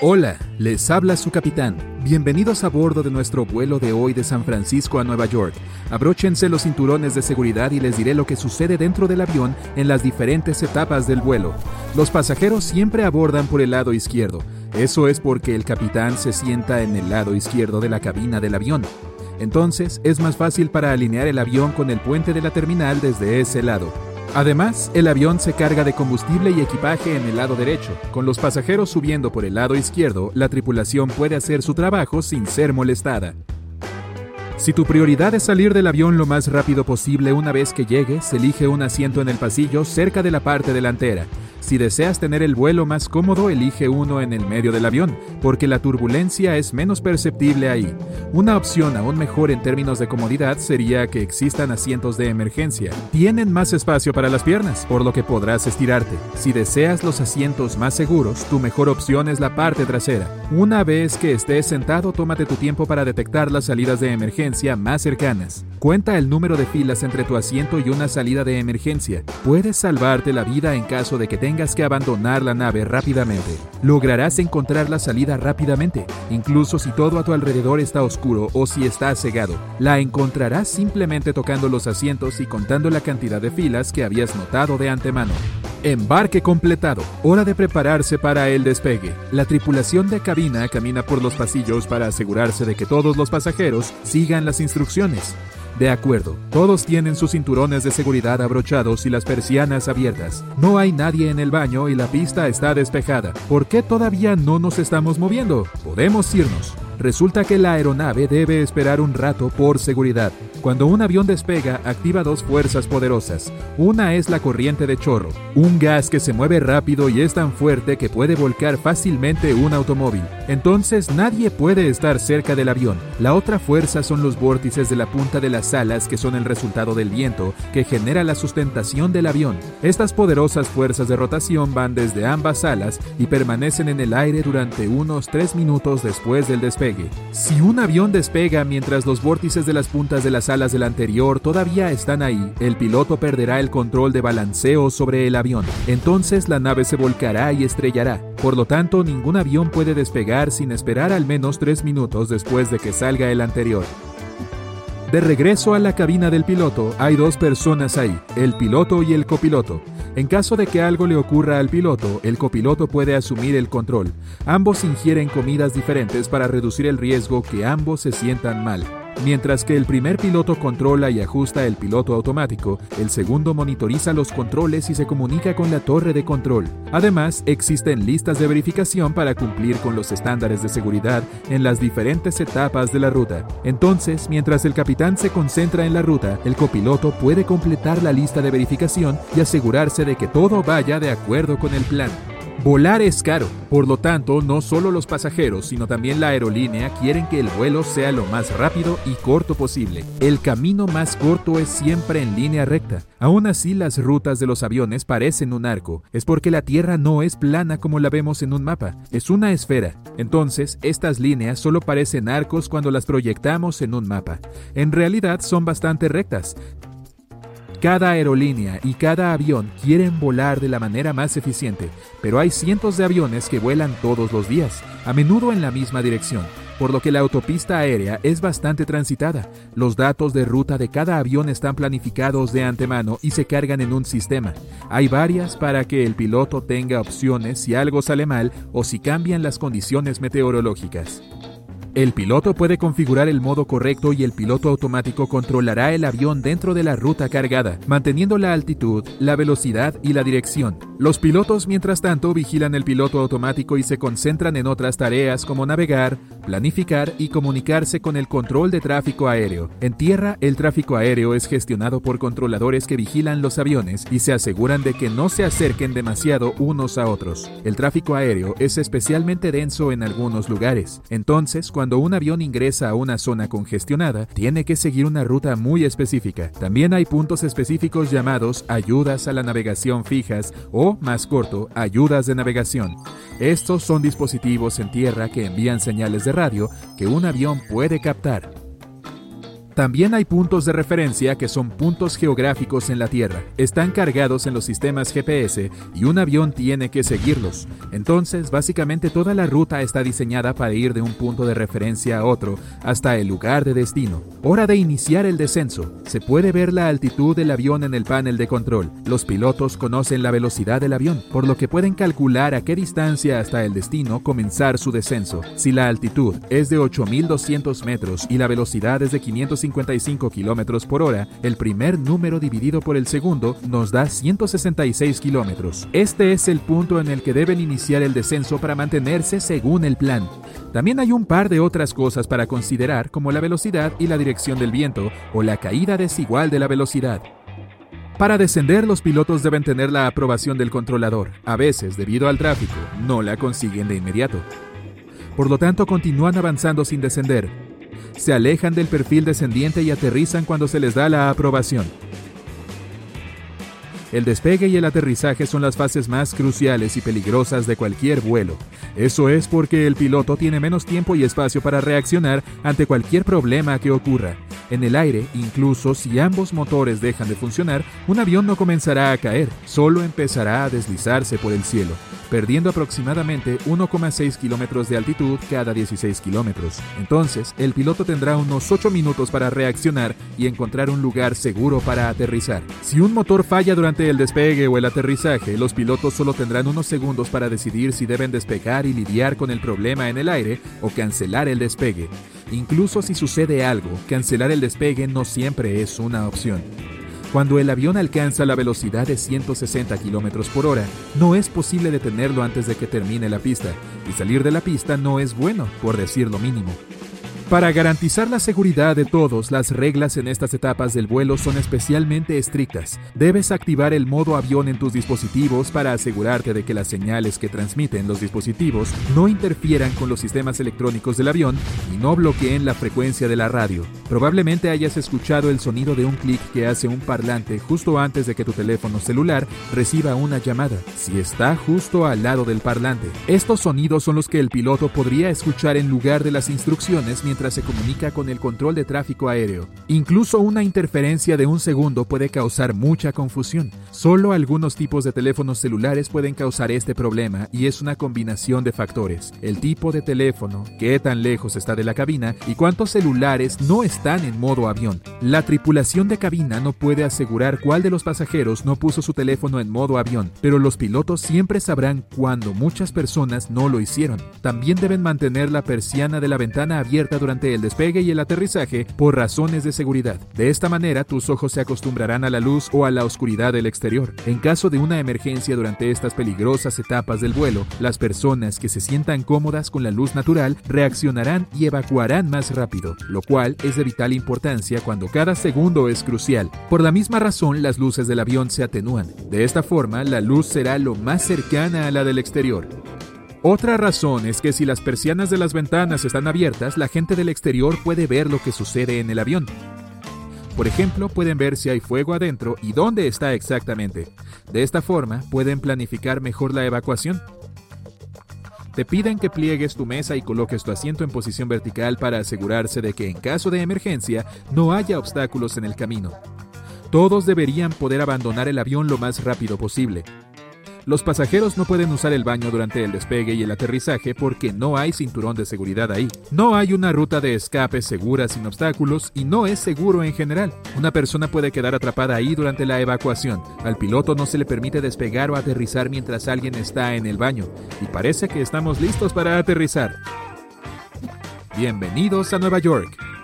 Hola, les habla su capitán. Bienvenidos a bordo de nuestro vuelo de hoy de San Francisco a Nueva York. Abróchense los cinturones de seguridad y les diré lo que sucede dentro del avión en las diferentes etapas del vuelo. Los pasajeros siempre abordan por el lado izquierdo. Eso es porque el capitán se sienta en el lado izquierdo de la cabina del avión. Entonces es más fácil para alinear el avión con el puente de la terminal desde ese lado. Además, el avión se carga de combustible y equipaje en el lado derecho. Con los pasajeros subiendo por el lado izquierdo, la tripulación puede hacer su trabajo sin ser molestada. Si tu prioridad es salir del avión lo más rápido posible una vez que llegues, elige un asiento en el pasillo cerca de la parte delantera. Si deseas tener el vuelo más cómodo, elige uno en el medio del avión, porque la turbulencia es menos perceptible ahí. Una opción aún mejor en términos de comodidad sería que existan asientos de emergencia. Tienen más espacio para las piernas, por lo que podrás estirarte. Si deseas los asientos más seguros, tu mejor opción es la parte trasera. Una vez que estés sentado, tómate tu tiempo para detectar las salidas de emergencia más cercanas. Cuenta el número de filas entre tu asiento y una salida de emergencia. Puedes salvarte la vida en caso de que tengas que abandonar la nave rápidamente. Lograrás encontrar la salida rápidamente, incluso si todo a tu alrededor está oscuro o si está cegado. La encontrarás simplemente tocando los asientos y contando la cantidad de filas que habías notado de antemano. Embarque completado. Hora de prepararse para el despegue. La tripulación de cabina camina por los pasillos para asegurarse de que todos los pasajeros sigan las instrucciones. De acuerdo, todos tienen sus cinturones de seguridad abrochados y las persianas abiertas. No hay nadie en el baño y la pista está despejada. ¿Por qué todavía no nos estamos moviendo? Podemos irnos. Resulta que la aeronave debe esperar un rato por seguridad. Cuando un avión despega, activa dos fuerzas poderosas. Una es la corriente de chorro, un gas que se mueve rápido y es tan fuerte que puede volcar fácilmente un automóvil. Entonces nadie puede estar cerca del avión. La otra fuerza son los vórtices de la punta de las alas que son el resultado del viento que genera la sustentación del avión. Estas poderosas fuerzas de rotación van desde ambas alas y permanecen en el aire durante unos 3 minutos después del despegue. Si un avión despega mientras los vórtices de las puntas de las alas del anterior todavía están ahí, el piloto perderá el control de balanceo sobre el avión. Entonces la nave se volcará y estrellará. Por lo tanto, ningún avión puede despegar sin esperar al menos tres minutos después de que salga el anterior. De regreso a la cabina del piloto, hay dos personas ahí, el piloto y el copiloto. En caso de que algo le ocurra al piloto, el copiloto puede asumir el control. Ambos ingieren comidas diferentes para reducir el riesgo que ambos se sientan mal. Mientras que el primer piloto controla y ajusta el piloto automático, el segundo monitoriza los controles y se comunica con la torre de control. Además, existen listas de verificación para cumplir con los estándares de seguridad en las diferentes etapas de la ruta. Entonces, mientras el capitán se concentra en la ruta, el copiloto puede completar la lista de verificación y asegurarse de que todo vaya de acuerdo con el plan. Volar es caro, por lo tanto, no solo los pasajeros, sino también la aerolínea quieren que el vuelo sea lo más rápido y corto posible. El camino más corto es siempre en línea recta. Aún así, las rutas de los aviones parecen un arco. Es porque la Tierra no es plana como la vemos en un mapa, es una esfera. Entonces, estas líneas solo parecen arcos cuando las proyectamos en un mapa. En realidad son bastante rectas. Cada aerolínea y cada avión quieren volar de la manera más eficiente, pero hay cientos de aviones que vuelan todos los días, a menudo en la misma dirección, por lo que la autopista aérea es bastante transitada. Los datos de ruta de cada avión están planificados de antemano y se cargan en un sistema. Hay varias para que el piloto tenga opciones si algo sale mal o si cambian las condiciones meteorológicas. El piloto puede configurar el modo correcto y el piloto automático controlará el avión dentro de la ruta cargada, manteniendo la altitud, la velocidad y la dirección. Los pilotos, mientras tanto, vigilan el piloto automático y se concentran en otras tareas como navegar, planificar y comunicarse con el control de tráfico aéreo. En tierra, el tráfico aéreo es gestionado por controladores que vigilan los aviones y se aseguran de que no se acerquen demasiado unos a otros. El tráfico aéreo es especialmente denso en algunos lugares. Entonces, cuando un avión ingresa a una zona congestionada, tiene que seguir una ruta muy específica. También hay puntos específicos llamados ayudas a la navegación fijas o, más corto, ayudas de navegación. Estos son dispositivos en tierra que envían señales de radio que un avión puede captar. También hay puntos de referencia que son puntos geográficos en la Tierra. Están cargados en los sistemas GPS y un avión tiene que seguirlos. Entonces, básicamente toda la ruta está diseñada para ir de un punto de referencia a otro hasta el lugar de destino. Hora de iniciar el descenso. Se puede ver la altitud del avión en el panel de control. Los pilotos conocen la velocidad del avión, por lo que pueden calcular a qué distancia hasta el destino comenzar su descenso. Si la altitud es de 8.200 metros y la velocidad es de 550 55 km por hora, el primer número dividido por el segundo nos da 166 km. Este es el punto en el que deben iniciar el descenso para mantenerse según el plan. También hay un par de otras cosas para considerar como la velocidad y la dirección del viento o la caída desigual de la velocidad. Para descender, los pilotos deben tener la aprobación del controlador. A veces, debido al tráfico, no la consiguen de inmediato. Por lo tanto, continúan avanzando sin descender, se alejan del perfil descendiente y aterrizan cuando se les da la aprobación. El despegue y el aterrizaje son las fases más cruciales y peligrosas de cualquier vuelo. Eso es porque el piloto tiene menos tiempo y espacio para reaccionar ante cualquier problema que ocurra. En el aire, incluso si ambos motores dejan de funcionar, un avión no comenzará a caer, solo empezará a deslizarse por el cielo, perdiendo aproximadamente 1,6 kilómetros de altitud cada 16 kilómetros. Entonces, el piloto tendrá unos 8 minutos para reaccionar y encontrar un lugar seguro para aterrizar. Si un motor falla durante el despegue o el aterrizaje, los pilotos solo tendrán unos segundos para decidir si deben despegar y lidiar con el problema en el aire o cancelar el despegue. Incluso si sucede algo, cancelar el despegue no siempre es una opción. Cuando el avión alcanza la velocidad de 160 km por hora, no es posible detenerlo antes de que termine la pista, y salir de la pista no es bueno, por decir lo mínimo. Para garantizar la seguridad de todos, las reglas en estas etapas del vuelo son especialmente estrictas. Debes activar el modo avión en tus dispositivos para asegurarte de que las señales que transmiten los dispositivos no interfieran con los sistemas electrónicos del avión y no bloqueen la frecuencia de la radio. Probablemente hayas escuchado el sonido de un clic que hace un parlante justo antes de que tu teléfono celular reciba una llamada, si está justo al lado del parlante. Estos sonidos son los que el piloto podría escuchar en lugar de las instrucciones se comunica con el control de tráfico aéreo. Incluso una interferencia de un segundo puede causar mucha confusión. Solo algunos tipos de teléfonos celulares pueden causar este problema y es una combinación de factores. El tipo de teléfono, qué tan lejos está de la cabina y cuántos celulares no están en modo avión. La tripulación de cabina no puede asegurar cuál de los pasajeros no puso su teléfono en modo avión, pero los pilotos siempre sabrán cuando muchas personas no lo hicieron. También deben mantener la persiana de la ventana abierta durante durante el despegue y el aterrizaje por razones de seguridad. De esta manera, tus ojos se acostumbrarán a la luz o a la oscuridad del exterior. En caso de una emergencia durante estas peligrosas etapas del vuelo, las personas que se sientan cómodas con la luz natural reaccionarán y evacuarán más rápido, lo cual es de vital importancia cuando cada segundo es crucial. Por la misma razón, las luces del avión se atenúan. De esta forma, la luz será lo más cercana a la del exterior. Otra razón es que si las persianas de las ventanas están abiertas, la gente del exterior puede ver lo que sucede en el avión. Por ejemplo, pueden ver si hay fuego adentro y dónde está exactamente. De esta forma, pueden planificar mejor la evacuación. Te piden que pliegues tu mesa y coloques tu asiento en posición vertical para asegurarse de que en caso de emergencia no haya obstáculos en el camino. Todos deberían poder abandonar el avión lo más rápido posible. Los pasajeros no pueden usar el baño durante el despegue y el aterrizaje porque no hay cinturón de seguridad ahí. No hay una ruta de escape segura sin obstáculos y no es seguro en general. Una persona puede quedar atrapada ahí durante la evacuación. Al piloto no se le permite despegar o aterrizar mientras alguien está en el baño. Y parece que estamos listos para aterrizar. Bienvenidos a Nueva York.